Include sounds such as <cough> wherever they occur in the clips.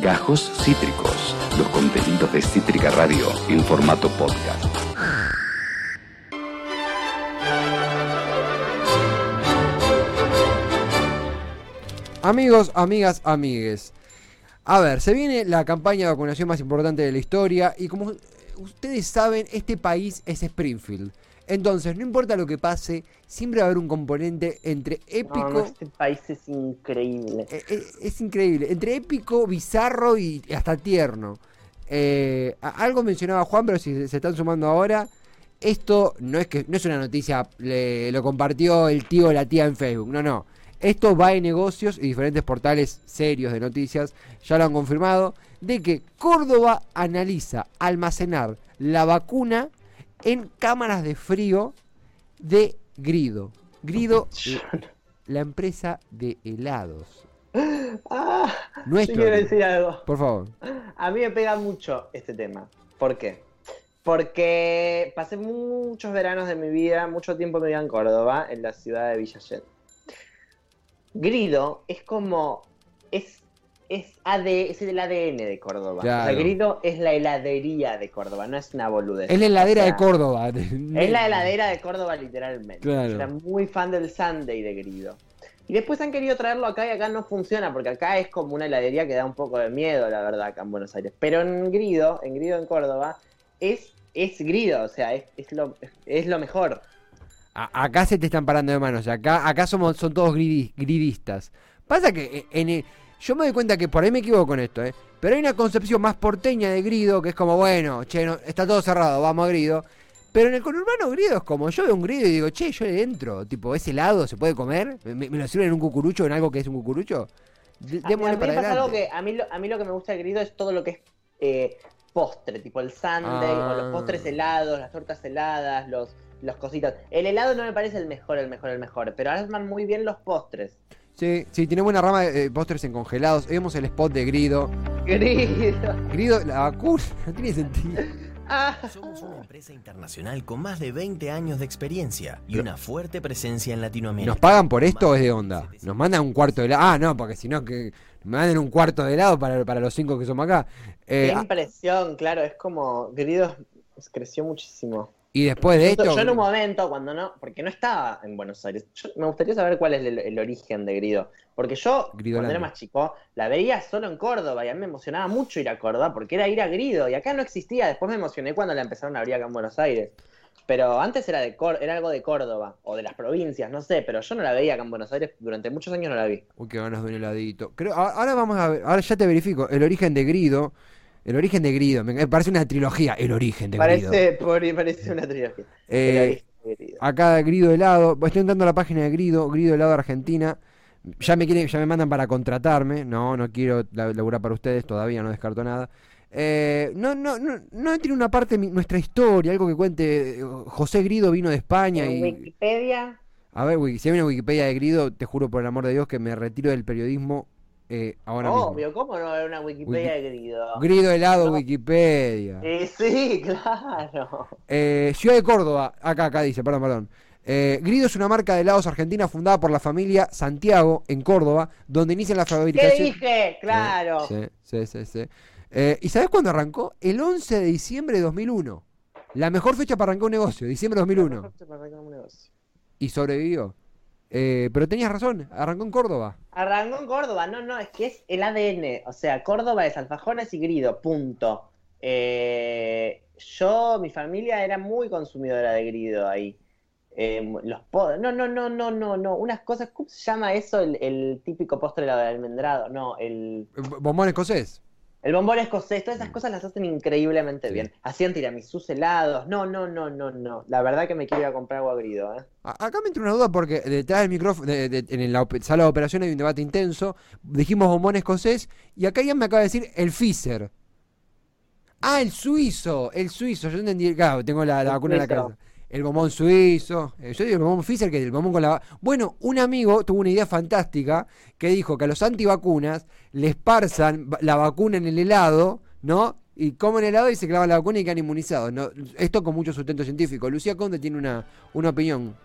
Gajos Cítricos, los contenidos de Cítrica Radio en formato podcast. Amigos, amigas, amigues. A ver, se viene la campaña de vacunación más importante de la historia y como ustedes saben, este país es Springfield. Entonces, no importa lo que pase, siempre va a haber un componente entre épico... No, no, este país es increíble. Eh, eh, es increíble, entre épico, bizarro y hasta tierno. Eh, algo mencionaba Juan, pero si se están sumando ahora, esto no es que no es una noticia, le- lo compartió el tío o la tía en Facebook, no, no. Esto va en negocios y diferentes portales serios de noticias ya lo han confirmado, de que Córdoba analiza almacenar la vacuna en cámaras de frío de Grido. Grido, <laughs> la empresa de helados. <laughs> Ah, Nuestro. yo quiero decir algo. Por favor. A mí me pega mucho este tema. ¿Por qué? Porque pasé muchos veranos de mi vida, mucho tiempo me vida en Córdoba, en la ciudad de Villallén. Grido es como. Es, es, AD, es el ADN de Córdoba. O sea, Grido es la heladería de Córdoba, no es una boludez. Es la heladera O sea, de Córdoba. <laughs> Es la heladera de Córdoba, literalmente. Claro. Era muy fan del Sunday de Grido. Y después han querido traerlo acá y acá no funciona, porque acá es como una heladería que da un poco de miedo, la verdad, acá en Buenos Aires. Pero en Grido, en Grido en Córdoba, es, es Grido, o sea, es, es lo, es lo mejor. A- acá se te están parando de manos. Acá, acá somos, son todos gridi- gridistas. Pasa que eh, en el- yo me doy cuenta que por ahí me equivoco con esto, ¿eh? Pero hay una concepción más porteña de grido que es como, bueno, che, no- está todo cerrado, vamos a grido. Pero en el conurbano grido es como, yo veo un grido y digo, che, yo le entro. Tipo, ¿es helado? ¿Se puede comer? ¿Me, me lo sirven en un cucurucho, en algo que es un cucurucho? De- A, a démosle mí para pasa algo adelante. que a mí, lo, a mí lo que me gusta de Grido es todo lo que es eh, postre, tipo el Sunday, Ah. o los postres helados, las tortas heladas, los, los cositas. El helado no me parece el mejor, el mejor, el mejor, pero arman muy bien los postres. Sí, sí, tiene buena rama de eh, postres en congelados. Vemos el spot de grido. Grido. Grido, la vacuna, <laughs> no tiene sentido. Ah. Somos una empresa internacional con más de 20 años de experiencia y una fuerte presencia en Latinoamérica. ¿Nos pagan por esto o es de onda? ¿Nos mandan un cuarto de helado? Ah, no, porque si no, que me manden un cuarto de helado para, para los cinco que somos acá. Eh, Qué impresión, claro, es como Grido creció muchísimo. Y después de esto. yo en un momento, cuando no, porque no estaba en Buenos Aires, yo- me gustaría saber cuál es el, el origen de Grido. Porque yo, Gridolandia. cuando era más chico, la veía solo en Córdoba y a mí me emocionaba mucho ir a Córdoba porque era ir a Grido y acá no existía. Después me emocioné cuando la empezaron a abrir acá en Buenos Aires. Pero antes era, de era algo de Córdoba o de las provincias, no sé, pero yo no la veía acá en Buenos Aires, durante muchos años no la vi. Uy, qué ganas de un heladito. Creo, ahora vamos a ver, ahora ya te verifico. El origen de Grido. El origen de Grido. Me parece una trilogía. El origen de Grido. Parece, por- parece una trilogía. Eh, El origen de Grido. Acá Grido Helado. Estoy entrando a la página de Grido, Grido Helado Argentina. Ya me quieren, ya me mandan para contratarme. No, no quiero la- laburar para ustedes, todavía no descarto nada. Eh, no, no, no, no tiene una parte mi- nuestra historia, algo que cuente. José Grido vino de España En y. Wikipedia, A ver, si hay una Wikipedia de Grido, te juro por el amor de Dios que me retiro del periodismo eh, ahora obvio, mismo. ¿cómo no haber una Wikipedia Wiki- de Grido? Grido helado, No. Wikipedia. Eh, sí, <laughs> claro. Eh, Ciudad de Córdoba, acá, acá dice, perdón, perdón. Eh, Grido es una marca de helados argentina fundada por la familia Santiago en Córdoba, donde inician la ¿Qué fabricación. dije? Claro. Sí, sí, sí. sí. Eh, ¿Y sabes cuándo arrancó? El 11 de diciembre de 2001. La mejor fecha para arrancar un negocio, diciembre de 2001. Y sobrevivió. Eh, pero tenías razón, arrancó en Córdoba. Arrancó en Córdoba, no, no, es que es el ADN. O sea, Córdoba es alfajones y grido, punto. Eh, yo, mi familia era muy consumidora de grido ahí. Eh, los no, no, no, no, no, no. Unas cosas, ¿cómo se llama eso? El, el típico postre de almendrado. No, el, Eh, Bombón escocés. El bombón escocés. Todas esas cosas las hacen increíblemente Sí. bien. Hacían tiramisús helados. No, no, no, no, no. La verdad que me quiero ir a comprar agua grido, ¿eh? Acá me entra una duda porque detrás del micrófono, de- de- en la sala de operaciones hay un debate intenso. Dijimos bombón escocés y acá ya me acaba de decir el Pfizer. Ah, el suizo, el suizo. Yo entendí, claro, tengo la, la vacuna en la cabeza. El bombón suizo. eh, yo digo el bombón Pfizer que es el bombón con la... Bueno, un amigo tuvo una idea fantástica que dijo que a los antivacunas les parzan la vacuna en el helado, ¿no? Y comen helado y se clavan la vacuna y quedan inmunizados. ¿no? Esto con mucho sustento científico. Lucía Conde tiene una, una opinión.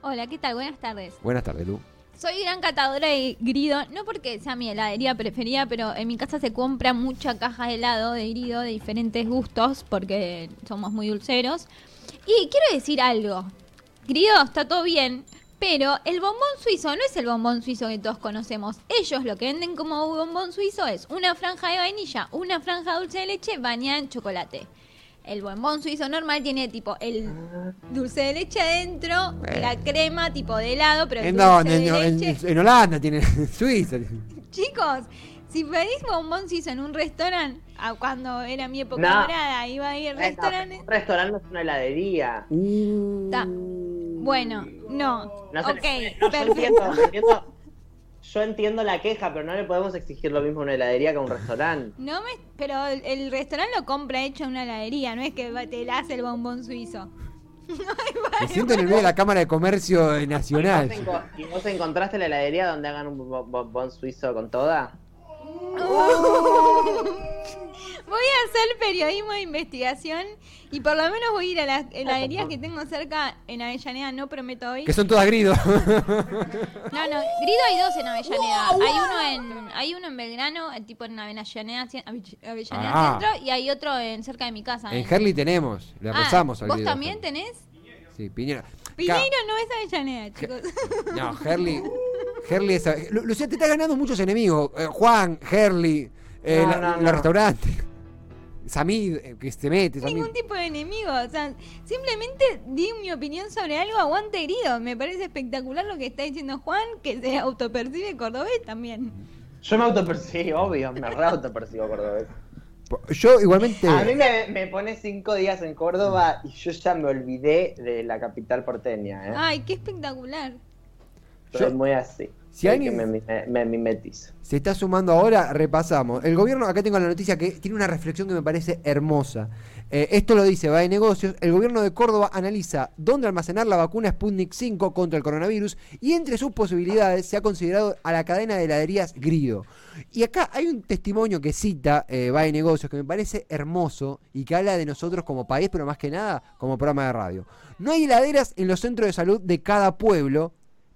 Hola, ¿qué tal? Buenas tardes. Buenas tardes, Lu. Soy gran catadora de grido, no porque sea mi heladería preferida, pero en mi casa se compra mucha caja de helado de grido de diferentes gustos porque somos muy dulceros. Y quiero decir algo. Grido está todo bien, pero el bombón suizo no es el bombón suizo que todos conocemos. Ellos lo que venden como bombón suizo es una franja de vainilla, una franja dulce de leche bañada en chocolate. El bombón suizo normal tiene tipo el dulce de leche adentro, la crema tipo de helado, pero el ¿En dulce dónde? de En, en- leche. en Holanda tiene, <laughs> en Suiza. Chicos, si pedís bombón suizo en un restaurante, a cuando era mi época No. dorada, iba a ir al Eh, restaurante. un restaurante no es una heladería. Ta. Bueno, no. No ok, perfecto. entiendo, entiendo- yo entiendo la queja, pero no le podemos exigir lo mismo a una heladería que a un restaurante. No me, pero el, el restaurante lo compra hecho en una heladería, no es que te la hace el bombón suizo. <laughs> Me siento en el medio de la Cámara de Comercio eh, ¿Y Nacional. vos, enco- y vos encontraste la heladería donde hagan un bo- bo- bon suizo con toda? <laughs> Voy a hacer periodismo de investigación y por lo menos voy a ir a las heladerías que tengo cerca en Avellaneda, no prometo hoy. Que son todas gridos. <laughs> No, no, Grido hay dos en Avellaneda. Hay uno en hay uno en Belgrano, tipo en Avellaneda, Avellaneda Ah. Centro y hay otro en cerca de mi casa. en Herli tenemos. Le Ah, rezamos al ¿Vos grido. también tenés? Sí, Piñera. Piñeiro no es Avellaneda, chicos. <laughs> No, Herli. Herli es. Lu- Lucía, te estás ganando muchos enemigos. Eh, Juan, Herli, eh, No, la- no, los restaurantes. Samid, eh, que se mete. Samid. Ningún tipo de enemigo. O sea, simplemente di mi opinión sobre algo, aguante Grido. Me parece espectacular lo que está diciendo Juan, que se autopercibe cordobés también. Yo me autopercibo, obvio, me re autopercibo cordobés. Yo igualmente. A mí me, me pone cinco días en Córdoba y yo ya me olvidé de la capital porteña, ¿eh? Ay, qué espectacular. Soy yo- muy así. Si alguien- me, me, me. Se está sumando ahora, repasamos. El gobierno, acá tengo la noticia que tiene una reflexión que me parece hermosa. Eh, esto lo dice, va de negocios. El gobierno de Córdoba analiza dónde almacenar la vacuna Sputnik 5 contra el coronavirus y entre sus posibilidades se ha considerado a la cadena de heladerías Grido. Y acá hay un testimonio que cita eh, va de negocios que me parece hermoso y que habla de nosotros como país, pero más que nada como programa de radio. No hay heladeras en los centros de salud de cada pueblo,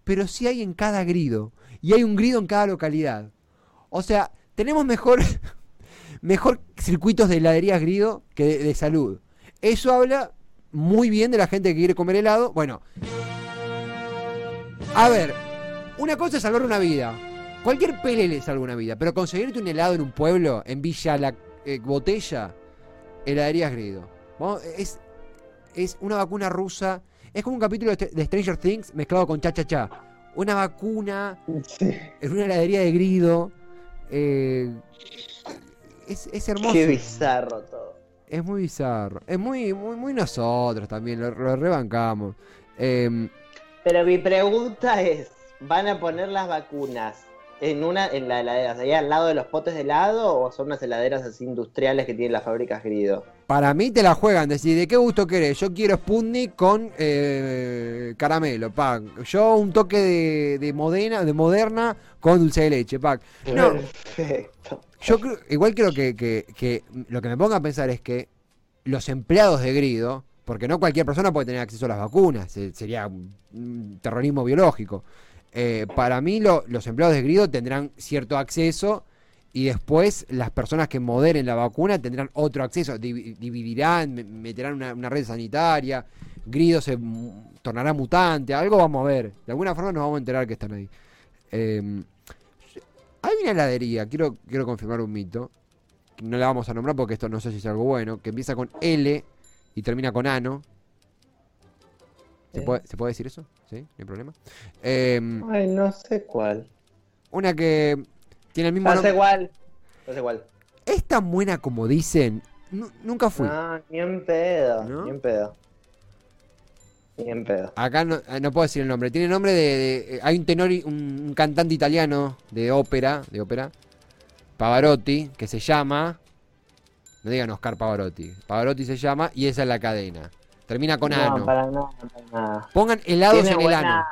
pero sí hay en cada grido. Y hay un grido en cada localidad. O sea, tenemos mejor, <laughs> mejor circuitos de heladerías grido que de, salud. Eso habla muy bien de la gente que quiere comer helado. Bueno, a ver, una cosa es salvar una vida. Cualquier pele le salva una vida, pero conseguirte un helado en un pueblo, en Villa La eh, Botella, heladerías grido. Es, es una vacuna rusa. Es como un capítulo de, Stranger Things mezclado con cha cha cha. Una vacuna en una heladería de grido. eh, es, es hermoso. Qué bizarro todo. Es muy bizarro. Es muy, muy, muy nosotros también, lo, lo rebancamos. Em, Pero mi pregunta es, ¿van a poner las vacunas en una en la heladera, ahí al lado de los potes de helado o son unas heladeras así industriales que tienen las fábricas Grido? Para mí te la juegan, decir, ¿de qué gusto querés? Yo quiero Sputnik con eh, caramelo, pack. Yo un toque de, de moderna, de moderna con dulce de leche, pack. No, Perfecto. Yo creo, igual creo que, que- que lo que me ponga a pensar es que los empleados de Grido, porque no cualquier persona puede tener acceso a las vacunas, se- sería un terrorismo biológico. Eh, para mí lo- los empleados de Grido tendrán cierto acceso y después las personas que moderen la vacuna tendrán otro acceso, Divi- dividirán, me- meterán una, una red sanitaria, Grido se tornará mutante, algo vamos a ver, de alguna forma nos vamos a enterar que están ahí. Eh, hay una heladería, quiero, quiero confirmar un mito. No la vamos a nombrar porque esto no sé si es algo bueno. Que empieza con L y termina con ano. ¿Se, ¿Eh? puede, ¿se puede decir eso? ¿Sí? ¿No hay problema? Em, Ay, no sé cuál. una que tiene el mismo sé nombre. No sé cuál. ¿Es tan buena como dicen? Nu- nunca fui. No, ni en pedo, ¿No? ni en pedo. Ni en pedo. Acá no, no puedo decir el nombre. Tiene nombre de. de- hay un tenor, un, un cantante italiano de ópera, de ópera, Pavarotti, que se llama. No digan Oscar Pavarotti. Pavarotti se llama y esa es la cadena. Termina con ano. No, para nada, para nada. Pongan helados Tiene en el ano.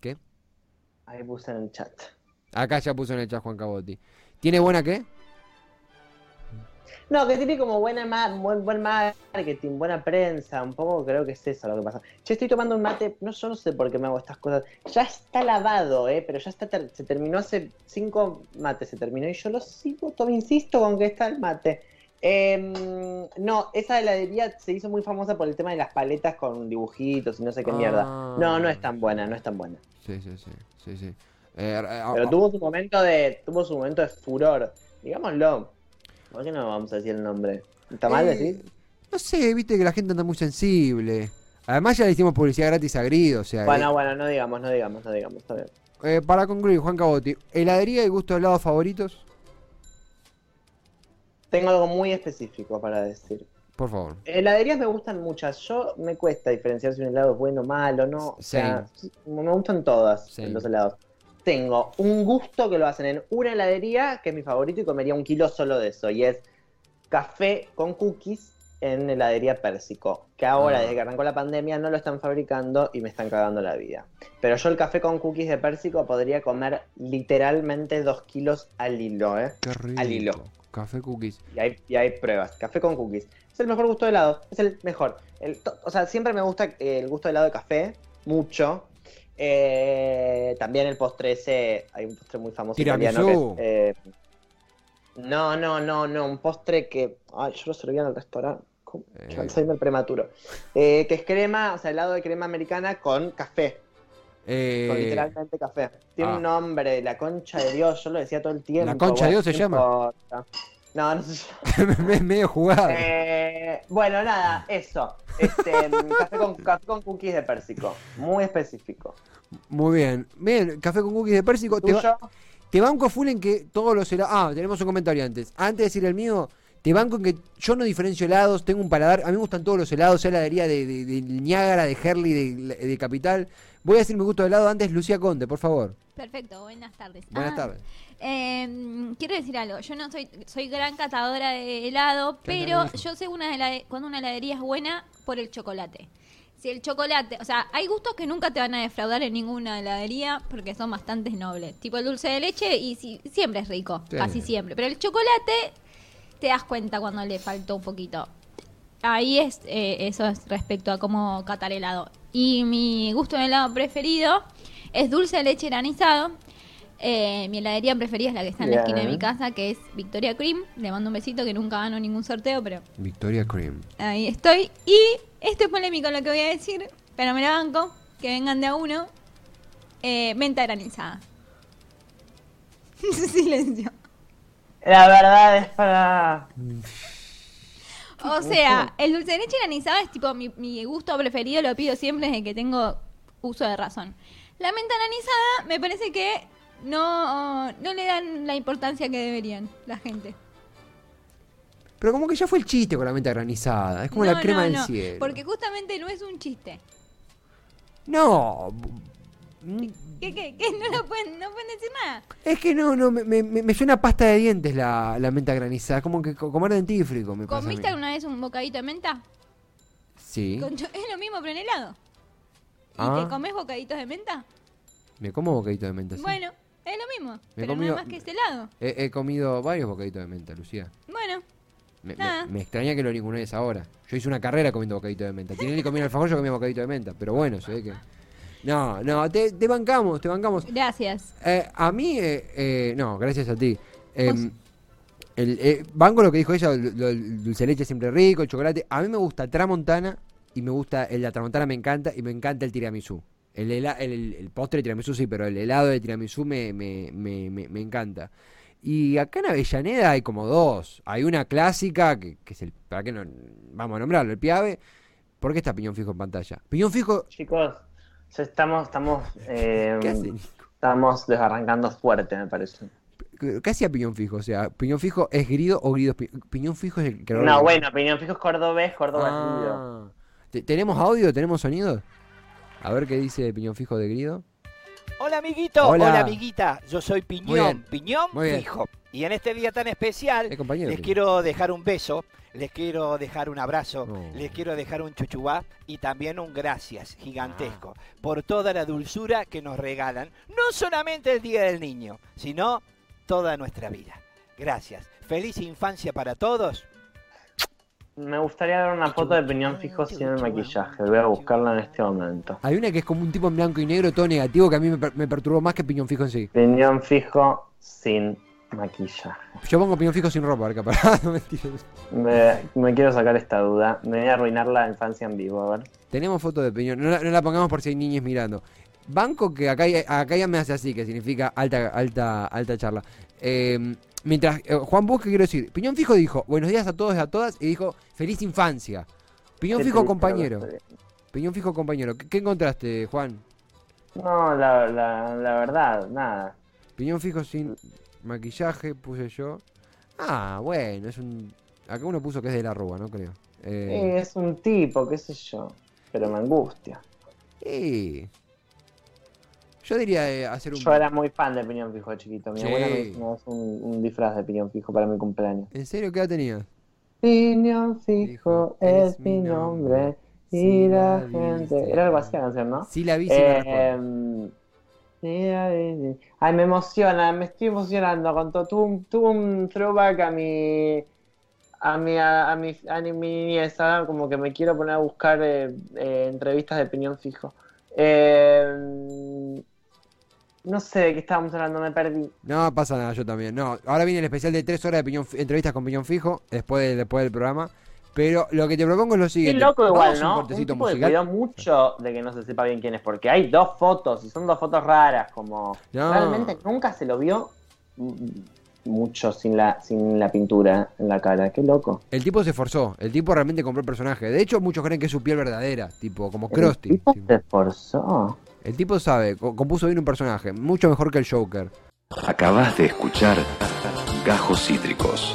¿Qué? Ahí puse en el chat. Acá ya puso en el chat Juan Cabotti. ¿Tiene buena qué? No, que tiene como buena ma- buen, buen marketing, buena prensa, un poco creo que es eso lo que pasa. Yo estoy tomando un mate, no, yo no sé por qué me hago estas cosas. Ya está lavado, eh, pero ya está ter- se terminó hace cinco mates, se terminó y yo lo sigo, todavía insisto con que está el mate. Em, no, esa heladería se hizo muy famosa por el tema de las paletas con dibujitos y no sé qué mierda. Ah. No, no es tan buena, no es tan buena. Sí, sí, sí. sí, sí. Eh, eh, Pero ah, tuvo su momento de, tuvo su momento de furor. Digámoslo. ¿Por qué no vamos a decir el nombre? ¿Está mal eh, decir? No sé, viste que la gente anda muy sensible. Además ya le hicimos publicidad gratis a Grido, o sea... Bueno, bueno, no digamos, no digamos, no digamos, está bien. eh, para concluir, Juan Cabotti, ¿heladería y gusto de helados favoritos? Tengo algo muy específico para decir. Por favor. Heladerías me gustan muchas. Yo me cuesta diferenciar si un helado es bueno o malo, no. O sea, me gustan todas Same. los helados. Tengo un gusto que lo hacen en una heladería, que es mi favorito, y comería un kilo solo de eso. Y es café con cookies en heladería Pérsico. Que ahora, Ah. desde que arrancó la pandemia, no lo están fabricando y me están cagando la vida. Pero yo el café con cookies de Pérsico podría comer literalmente dos kilos al hilo, ¿eh? Qué rico. Al hilo. Café cookies. Y hay, y hay pruebas. Café con cookies. Es el mejor gusto de helado. Es el mejor. El o sea, siempre me gusta eh, el gusto de helado de café. Mucho. Eh, también el postre ese. Hay un postre muy famoso italiano que es, eh, No, no, no, no. Un postre que. Ay, yo lo servía en el restaurante. Eh. Alzheimer prematuro. Eh, que es crema, o sea, helado de crema americana con café. Con Eh, literalmente café. Tiene ah. un nombre, la concha de Dios. Yo lo decía todo el tiempo. ¿La concha de Dios se llama? importa. No, no se <laughs> llama. me- medio jugado. Eh, bueno, nada, eso. Este, mm, café, con, café con cookies de pérsico. Muy específico. Muy bien. Bien, café con cookies de pérsico. Te, ba- ¿Tuyo? te banco full en que todos los helados. Ah, tenemos un comentario antes. Antes de decir el mío, te banco en que yo no diferencio helados. Tengo un paladar. A mí me gustan todos los helados. Sea heladería de, de, de Niágara, de Herley, de, de Capital. Voy a decir mi gusto de helado antes, Lucía Conte, por favor. Perfecto, buenas tardes. Buenas Ah, tardes. eh, quiero decir algo, yo no soy soy gran catadora de helado, pero yo sé una helade- cuando una heladería es buena por el chocolate. Si el chocolate, o sea, hay gustos que nunca te van a defraudar en ninguna heladería porque son bastante nobles. Tipo el dulce de leche y si- siempre es rico, Sí. casi siempre. Pero el chocolate te das cuenta cuando le faltó un poquito. Ahí es, eh, eso es respecto a cómo catar helado. Y mi gusto de helado preferido es dulce de leche granizado. Eh, mi heladería preferida es la que está en la esquina de mi casa, que es Victoria Cream. Le mando un besito que nunca gano ningún sorteo, pero Victoria Cream. ahí estoy. Y esto es polémico lo que voy a decir, pero me la banco. Que vengan de a uno. Eh, menta granizada. <laughs> Silencio. La verdad es para. O sea, el dulce de leche granizado es tipo mi, mi gusto preferido, lo pido siempre desde que tengo uso de razón. La menta granizada me parece que no, no le dan la importancia que deberían la gente. Pero como que ya fue el chiste con la menta granizada. Es como No, la crema no, del no, cielo. Porque justamente no es un chiste. No. ¿Qué, qué, qué? No, lo pueden, no pueden decir nada. Es que no, no, me, me, me suena a pasta de dientes la, la menta granizada. Como que co- comer dentífrico, me pasa a mí. ¿Comiste alguna vez un bocadito de menta? Sí. Con cho- es lo mismo, pero en helado. ¿Y Ah. te comes bocaditos de menta? Me como bocadito de menta, sí. Bueno, es lo mismo. Pero comido- no es más que este helado. He, he comido varios bocaditos de menta, Lucía. Bueno, Me, me- Nada. me extraña que lo ningunees ahora. Yo hice una carrera comiendo bocadito de menta. Tinelli comía alfajor, yo comía bocadito de menta. Pero bueno, se ve que... No, no, te, te bancamos, te bancamos. gracias. Eh, a mí, eh, eh, no, gracias a ti. Eh, Vos. el, eh, banco lo que dijo ella, lo- lo- el dulce de leche siempre rico, el chocolate. A mí me gusta tramontana y me gusta, el de la tramontana me encanta y me encanta el tiramisú. El, el, el- el postre de tiramisú sí, pero el helado de tiramisú me, me, me, me, me encanta. Y acá en Avellaneda hay como dos. Hay una clásica, que, que es el, ¿para qué no? Vamos a nombrarlo, el Piave. ¿Por qué está Piñón Fijo en pantalla? Piñón Fijo, Chicos, estamos, estamos, <laughs> eh. Nico? estamos desarrancando fuerte, me parece. ¿Qué hacía Piñón Fijo? O sea, ¿Piñón Fijo es grido o grido es pi- Piñón Fijo es el que No, bueno, opinión fijo es cordobés, cordobés. grido. Ah. ¿Te- ¿Tenemos audio? ¿Tenemos sonido? A ver qué dice Piñón Fijo de grido. Hola amiguito, Hola. hola, amiguita, yo soy Muy Piñón, Piñón bien. Y en este día tan especial Eh, compañero. les quiero dejar un beso, les quiero dejar un abrazo, No. les quiero dejar un chuchubá y también un gracias gigantesco Ah. por toda la dulzura que nos regalan, no solamente el Día del Niño, sino toda nuestra vida. Gracias. Feliz infancia para todos. Me gustaría ver una foto de piñón fijo sin el maquillaje. Voy a buscarla en este momento. Hay una que es como un tipo en blanco y negro, todo negativo, que a mí me, per- me perturbó más que piñón fijo en sí. Piñón fijo sin maquillaje. Yo pongo piñón fijo sin ropa, a ver, capaz. <laughs> no mentira. Me, me quiero sacar esta duda. Me voy a arruinar la infancia en vivo, a ver. Tenemos foto de piñón, no la, no la pongamos por si hay niños mirando. Banco que acá, acá ya me hace así, que significa alta, alta, alta charla. Eh, mientras, eh, Juan Bus, ¿qué quiero decir? Piñón Fijo dijo, buenos días a todos y a todas, y dijo, feliz infancia. Piñón Qué Fijo compañero. Piñón Fijo compañero. ¿Qué, qué encontraste, Juan? No, la, la, la verdad, nada. Piñón Fijo sin maquillaje, puse yo. Ah, bueno, es un... Acá uno puso que es de la Rúa, no creo. Eh, Eh, es un tipo, qué sé yo. Pero me angustia. y- Yo diría eh, hacer un... Yo era muy fan de piñón fijo de chiquito. Mi Sí. abuela me hizo un, un disfraz de piñón fijo para mi cumpleaños. ¿En serio qué edad tenías? Piñón Fijo es mi nombre y la gente. Era algo así la canción, ¿no? Sí la vi, sí. Eh, Ay, me emociona, me estoy emocionando con todo. Tuve un, tuve un throwback a mi a mi a, a mi, a mi niñez, como que me quiero poner a buscar eh, eh, entrevistas de opinión fijo. Eh, no sé de qué estábamos hablando, me perdí. No pasa nada, yo también. No, ahora viene el especial de tres horas de fi- entrevistas con Piñón Fijo, después, de- después del programa. Pero lo que te propongo es lo Qué siguiente. loco igual, un ¿no? Un cortecito tipo musical. cuidó mucho de que no se sepa bien quién es, porque hay dos fotos y son dos fotos raras, como No. realmente nunca se lo vio mucho sin la sin la pintura en la cara. Qué loco. El tipo se esforzó, el tipo realmente compró el personaje. De hecho, muchos creen que es su piel verdadera, tipo como El Krusty. tipo tipo. se esforzó. El tipo sabe, co- compuso bien un personaje, mucho mejor que el Joker. Acabas de escuchar Gajos Cítricos.